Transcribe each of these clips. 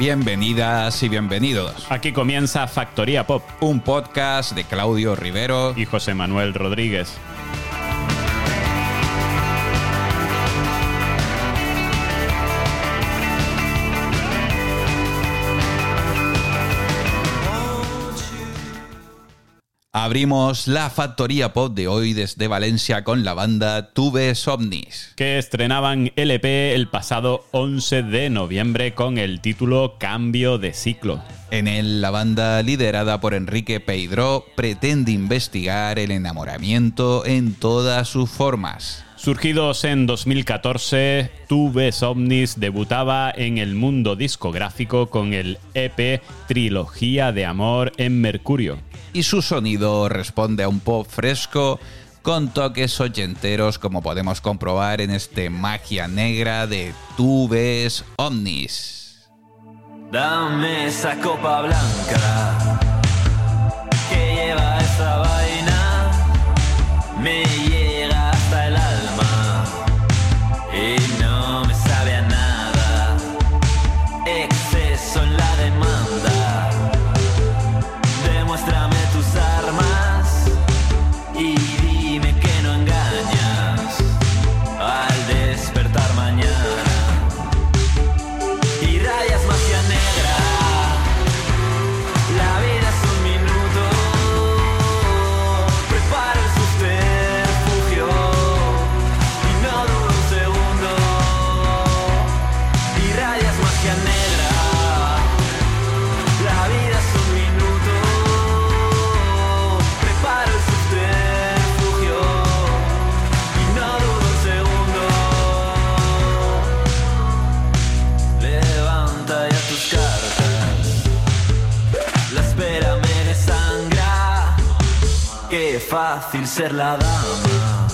Bienvenidas y bienvenidos. Aquí comienza Factoría Pop. Un podcast de Claudio Rivero y José Manuel Rodríguez. Abrimos la factoría pop de hoy desde Valencia con la banda Tubes Omnis. Que estrenaban LP el pasado 11 de noviembre con el título Cambio de ciclo. En él, la banda liderada por Enrique Peidró pretende investigar el enamoramiento en todas sus formas. Surgidos en 2014, Tubes Omnis debutaba en el mundo discográfico con el EP Trilogía de Amor en Mercurio. Y su sonido responde a un pop fresco con toques ochenteros como podemos comprobar en este Magia Negra de Tubes Omnis. Dame esa copa blanca que lleva esa vaina. Me fácil ser la dama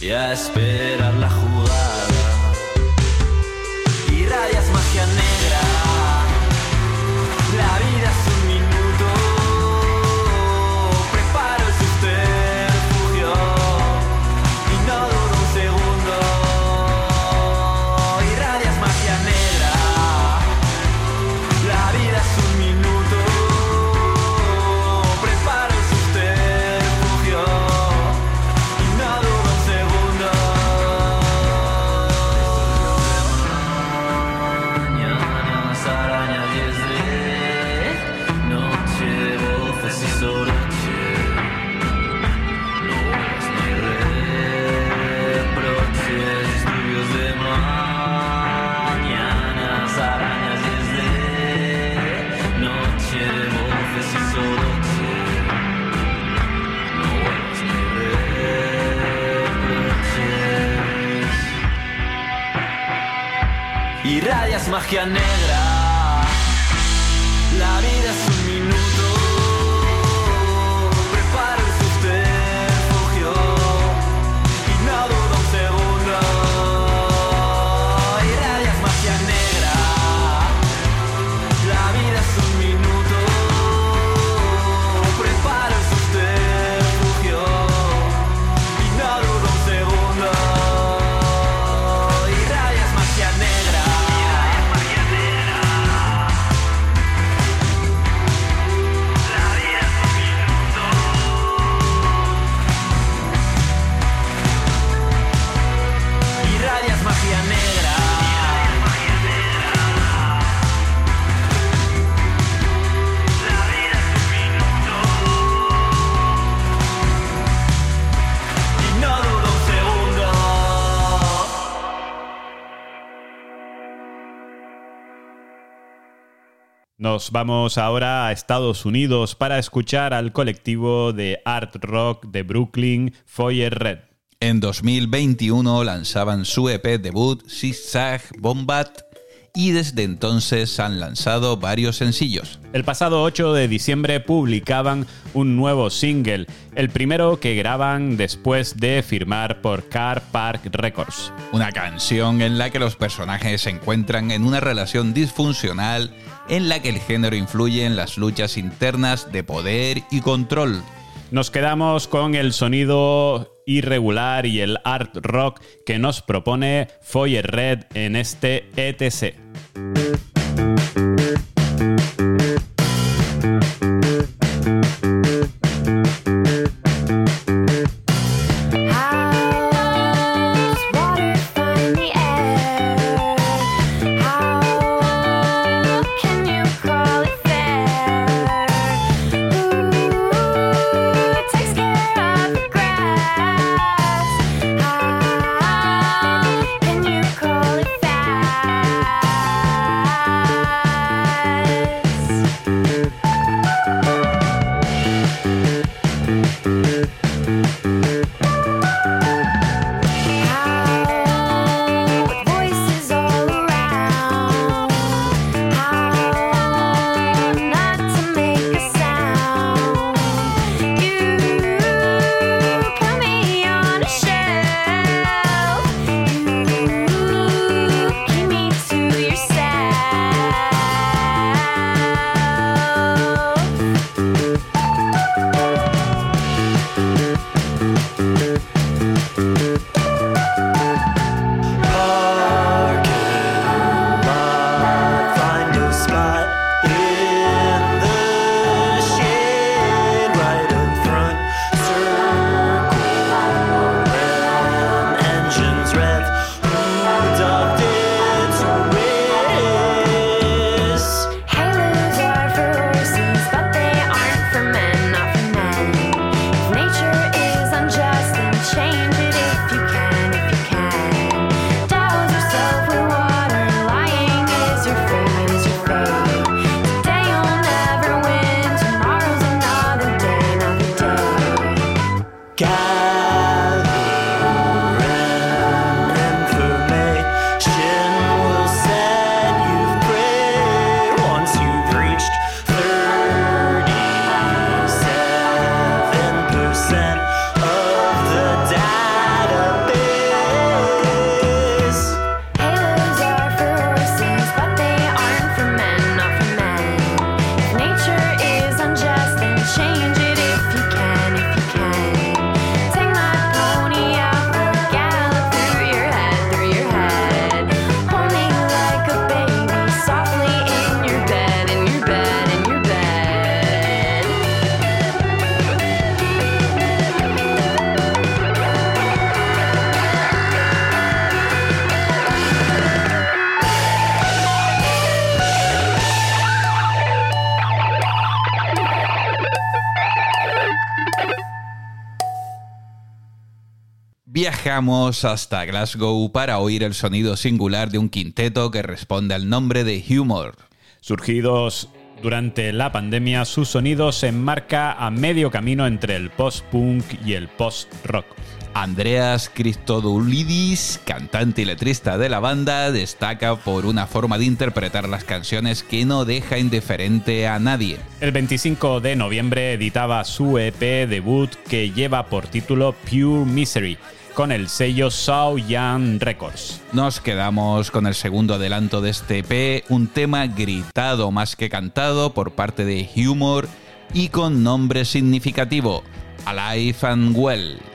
y a esperar la jugada. Magia negra. La vida es Nos vamos ahora a Estados Unidos para escuchar al colectivo de art rock de Brooklyn, Foyer Red. En 2021 lanzaban su EP debut Zigzag Bombat y desde entonces han lanzado varios sencillos. El pasado 8 de diciembre publicaban un nuevo single, el primero que graban después de firmar por Car Park Records. Una canción en la que los personajes se encuentran en una relación disfuncional en la que el género influye en las luchas internas de poder y control. Nos quedamos con el sonido irregular y el art rock que nos propone Foyer Red en este ETC. Viajamos hasta Glasgow para oír el sonido singular de un quinteto que responde al nombre de Humor. Surgidos durante la pandemia, su sonido se enmarca a medio camino entre el post-punk y el post-rock. Andreas Christodoulidis, cantante y letrista de la banda, destaca por una forma de interpretar las canciones que no deja indiferente a nadie. El 25 de noviembre editaba su EP debut que lleva por título Pure Misery con el sello Sao Young Records. Nos quedamos con el segundo adelanto de este EP, un tema gritado más que cantado por parte de Humor y con nombre significativo, Alive and Well.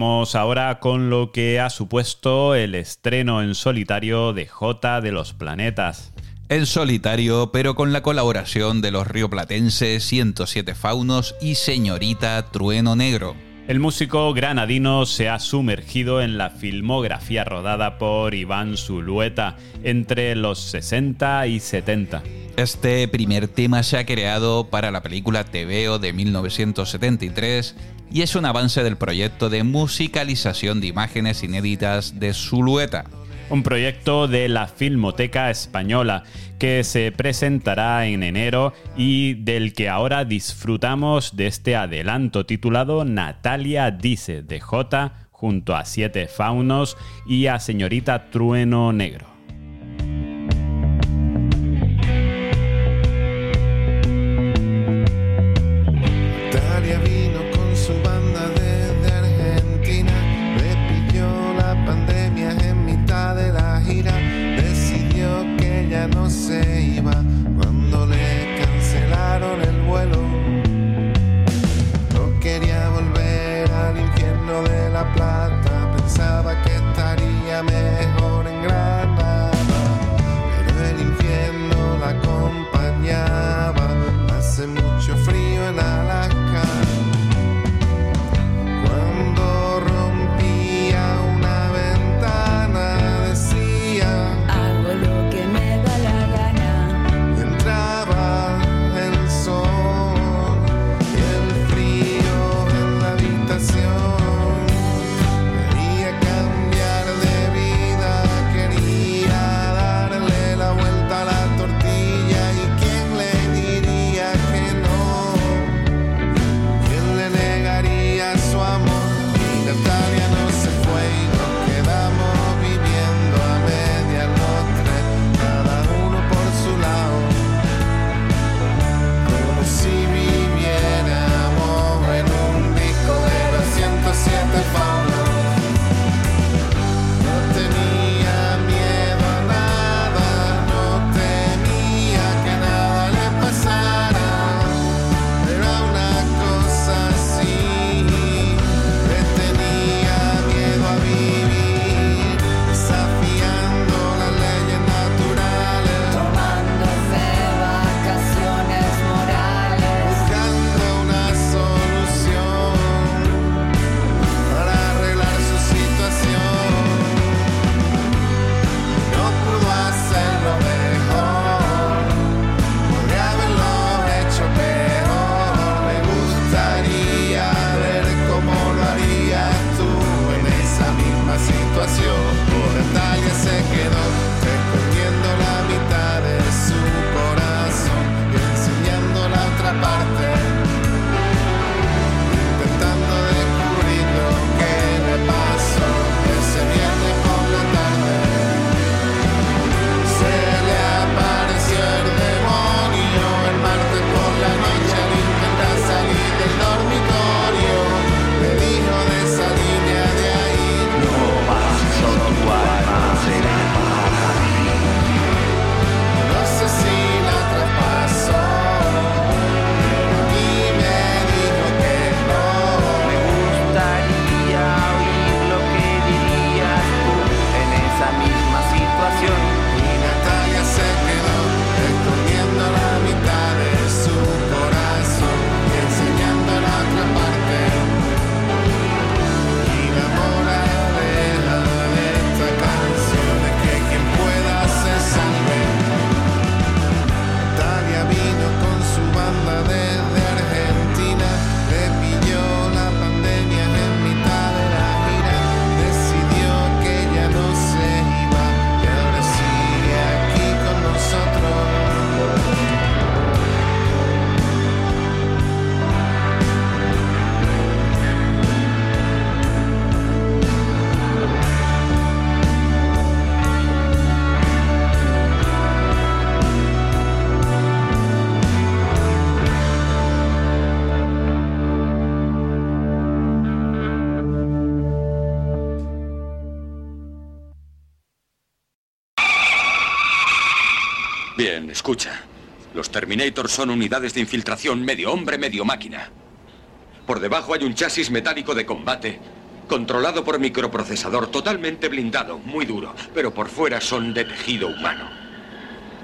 Vamos ahora con lo que ha supuesto el estreno en solitario de J de los Planetas. En solitario, pero con la colaboración de los rioplatenses 107 Faunos y Señorita Trueno Negro. El músico granadino se ha sumergido en la filmografía rodada por Iván Zulueta entre los 60 y 70. Este primer tema se ha creado para la película TVO de 1973 y es un avance del proyecto de musicalización de imágenes inéditas de Zulueta. un proyecto de la Filmoteca Española que se presentará en enero y del que ahora disfrutamos de este adelanto titulado Natalia dice de J junto a Siete Faunos y a Señorita Trueno Negro. Escucha, los Terminators son unidades de infiltración medio hombre, medio máquina. Por debajo hay un chasis metálico de combate, controlado por microprocesador totalmente blindado, muy duro, pero por fuera son de tejido humano.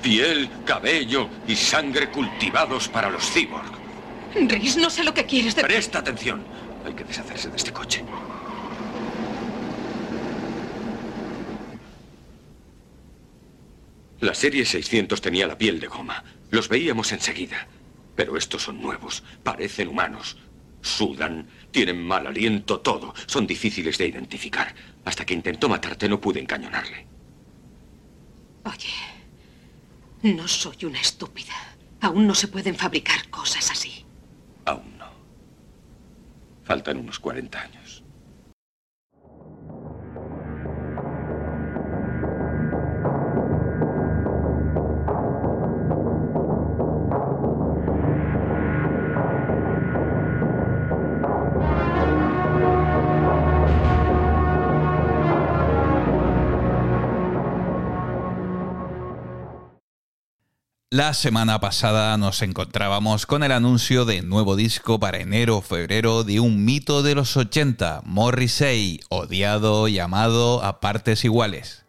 Piel, cabello y sangre cultivados para los cyborg. Rhys, no sé lo que quieres de... Presta atención. Hay que deshacerse de este coche. La serie 600 tenía la piel de goma. Los veíamos enseguida. Pero estos son nuevos. Parecen humanos. Sudan, tienen mal aliento, todo. Son difíciles de identificar. Hasta que intentó matarte no pude encañonarle. Oye, no soy una estúpida. Aún no se pueden fabricar cosas así. Aún no. Faltan unos 40 años. La semana pasada nos encontrábamos con el anuncio de nuevo disco para enero o febrero de un mito de los 80, Morrissey, odiado y amado a partes iguales.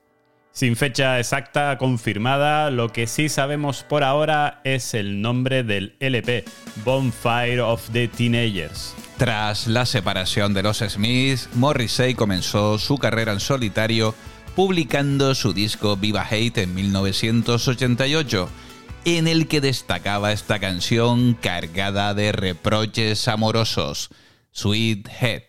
Sin fecha exacta confirmada, lo que sí sabemos por ahora es el nombre del LP, Bonfire of the Teenagers. Tras la separación de los Smiths, Morrissey comenzó su carrera en solitario publicando su disco Viva Hate en 1988 en el que destacaba esta canción cargada de reproches amorosos, Sweet Head.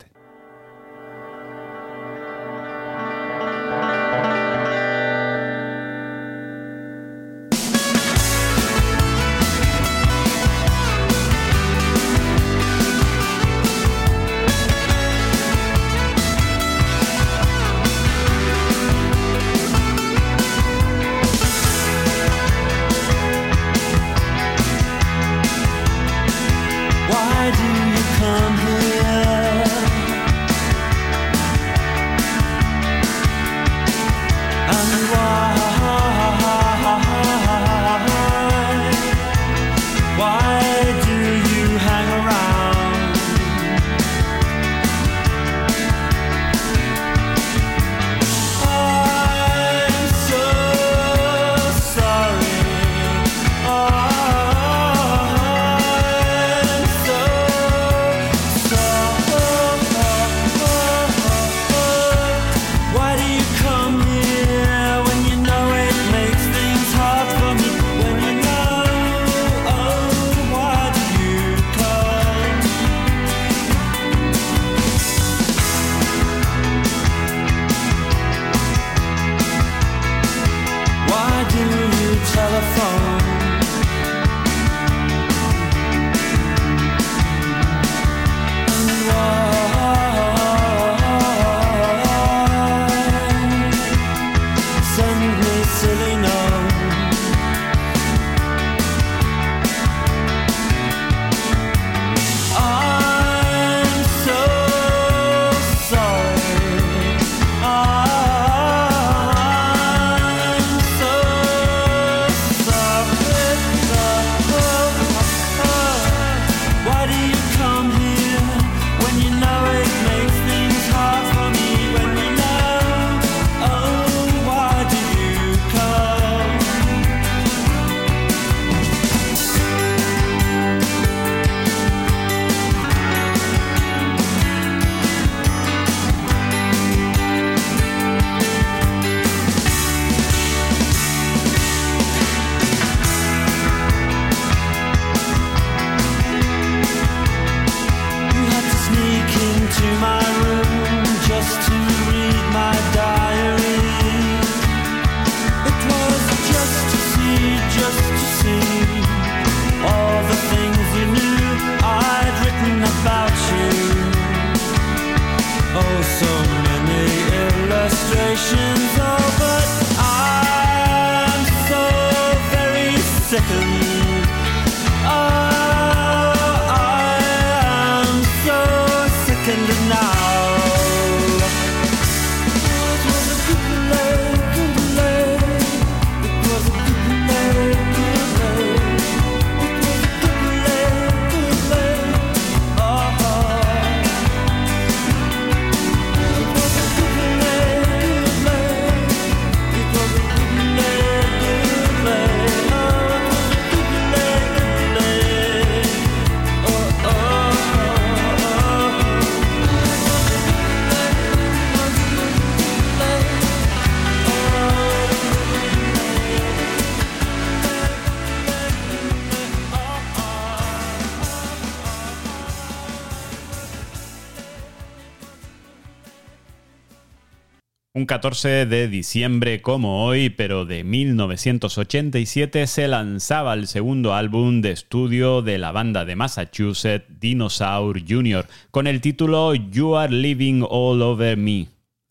Un 14 de diciembre como hoy, pero de 1987, se lanzaba el segundo álbum de estudio de la banda de Massachusetts, Dinosaur Jr., con el título You Are Living All Over Me.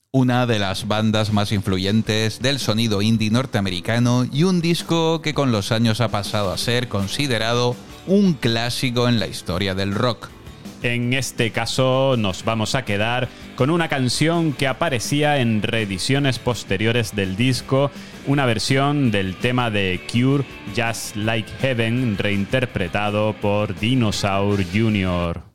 Una de las bandas más influyentes del sonido indie norteamericano y un disco que con los años ha pasado a ser considerado un clásico en la historia del rock. En este caso nos vamos a quedar con una canción que aparecía en reediciones posteriores del disco, una versión del tema de Cure Just Like Heaven reinterpretado por Dinosaur Jr.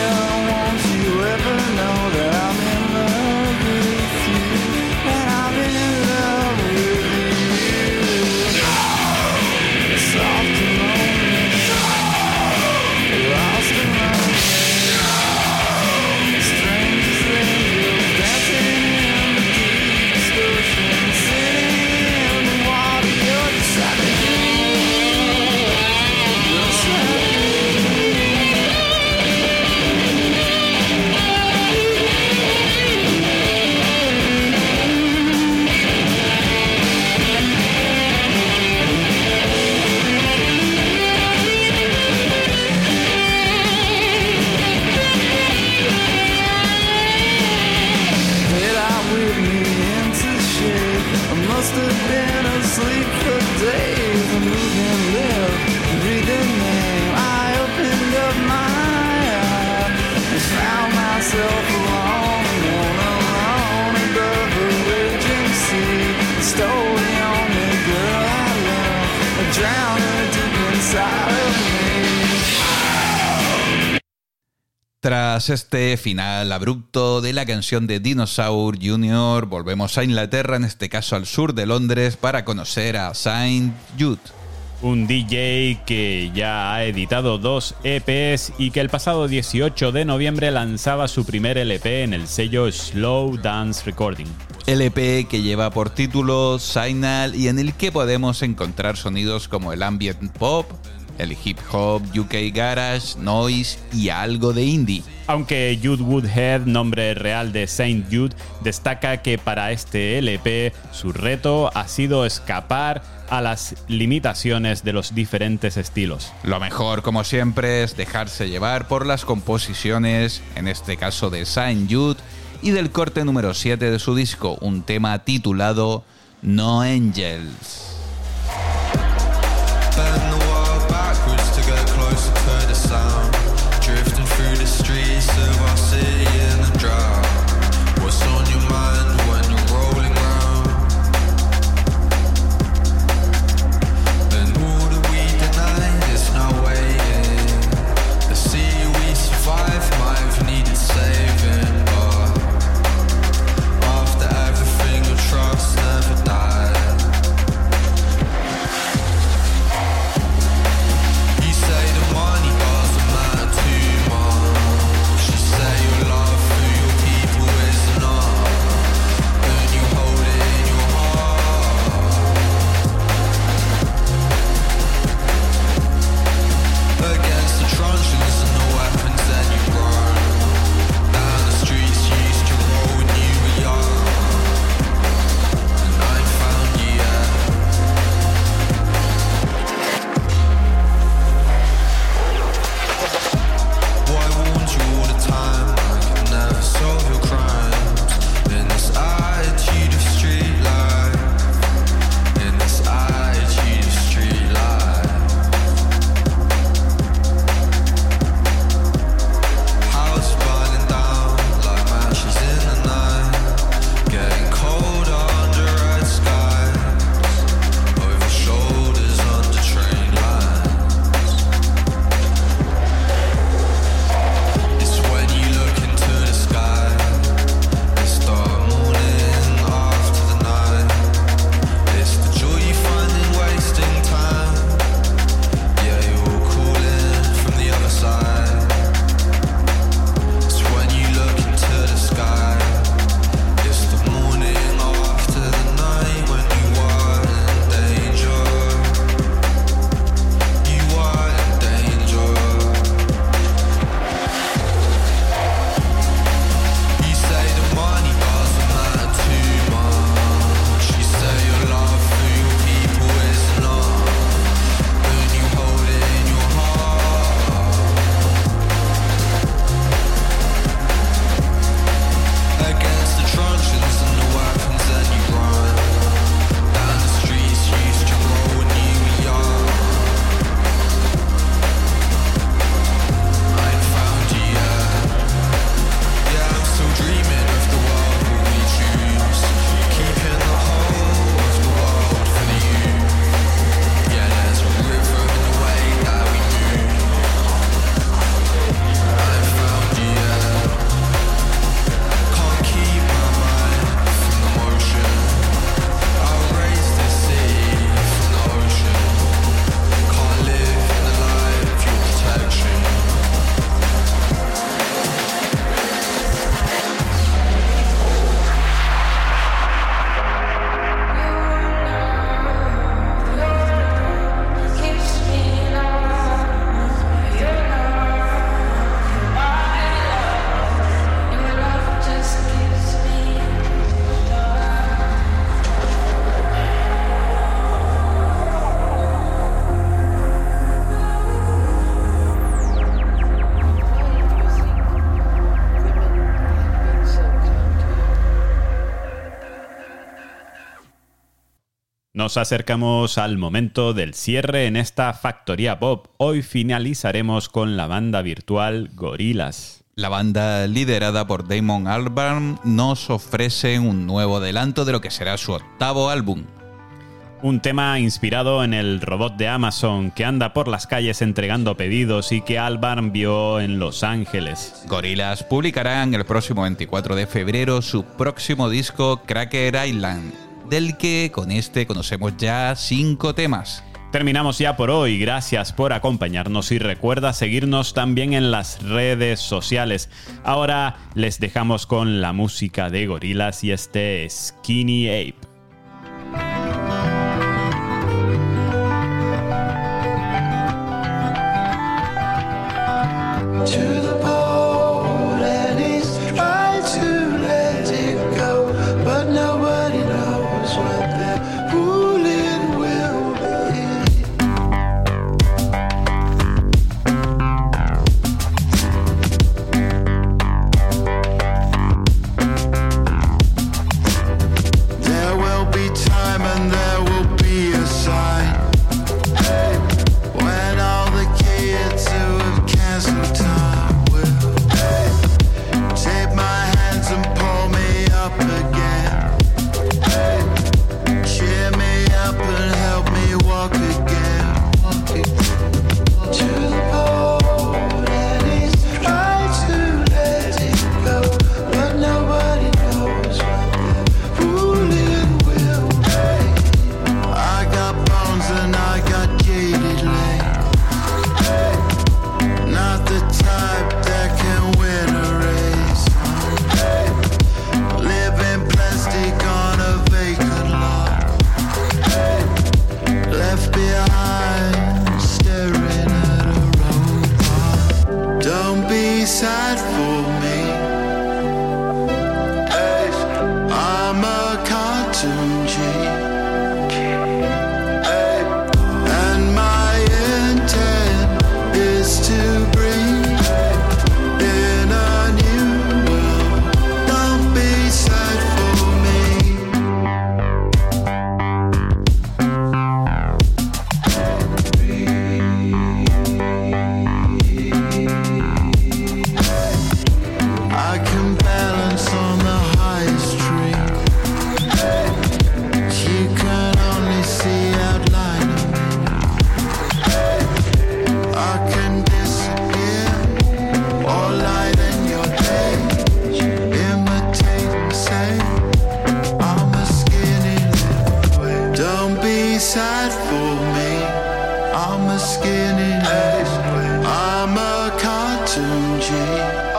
Tras este final abrupto de la canción de Dinosaur Jr., volvemos a Inglaterra, en este caso al sur de Londres, para conocer a Saint Jude. Un DJ que ya ha editado dos EPs y que el pasado 18 de noviembre lanzaba su primer LP en el sello Slow Dance Recording. LP que lleva por título Signal y en el que podemos encontrar sonidos como el ambient pop, el hip hop, UK garage, noise y algo de indie. Aunque Jude Woodhead, nombre real de Saint Jude, destaca que para este LP su reto ha sido escapar a las limitaciones de los diferentes estilos. Lo mejor, como siempre, es dejarse llevar por las composiciones, en este caso de Saint Jude, y del corte número 7 de su disco, un tema titulado No Angels. answer Nos acercamos al momento del cierre en esta factoría pop. Hoy finalizaremos con la banda virtual Gorilas. La banda liderada por Damon Albarn nos ofrece un nuevo adelanto de lo que será su octavo álbum. Un tema inspirado en el robot de Amazon que anda por las calles entregando pedidos y que Albarn vio en Los Ángeles. Gorillaz publicarán el próximo 24 de febrero su próximo disco Cracker Island, del que con este conocemos ya cinco temas. Terminamos ya por hoy, gracias por acompañarnos y recuerda seguirnos también en las redes sociales. Ahora les dejamos con la música de Gorilas y este Skinny Ape. Skinny little, skinny little, skinny little,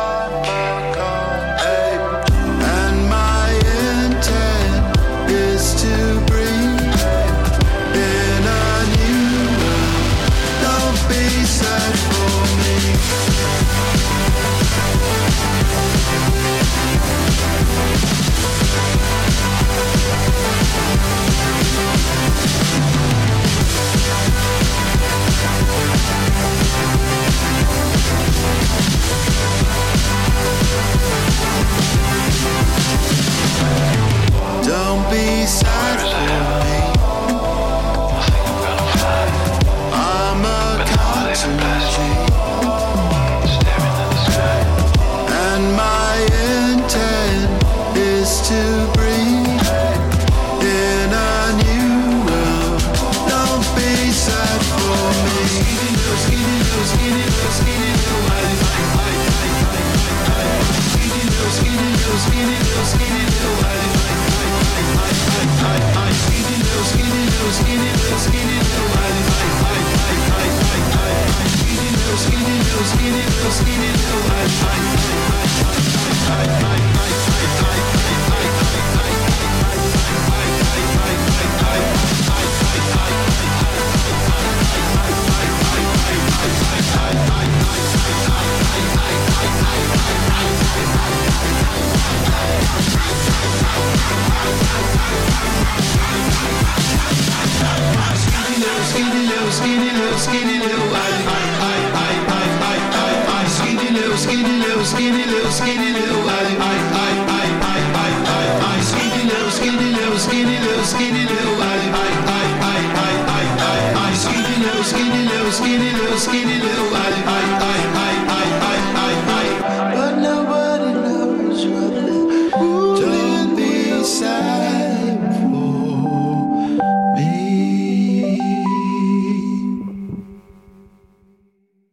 silent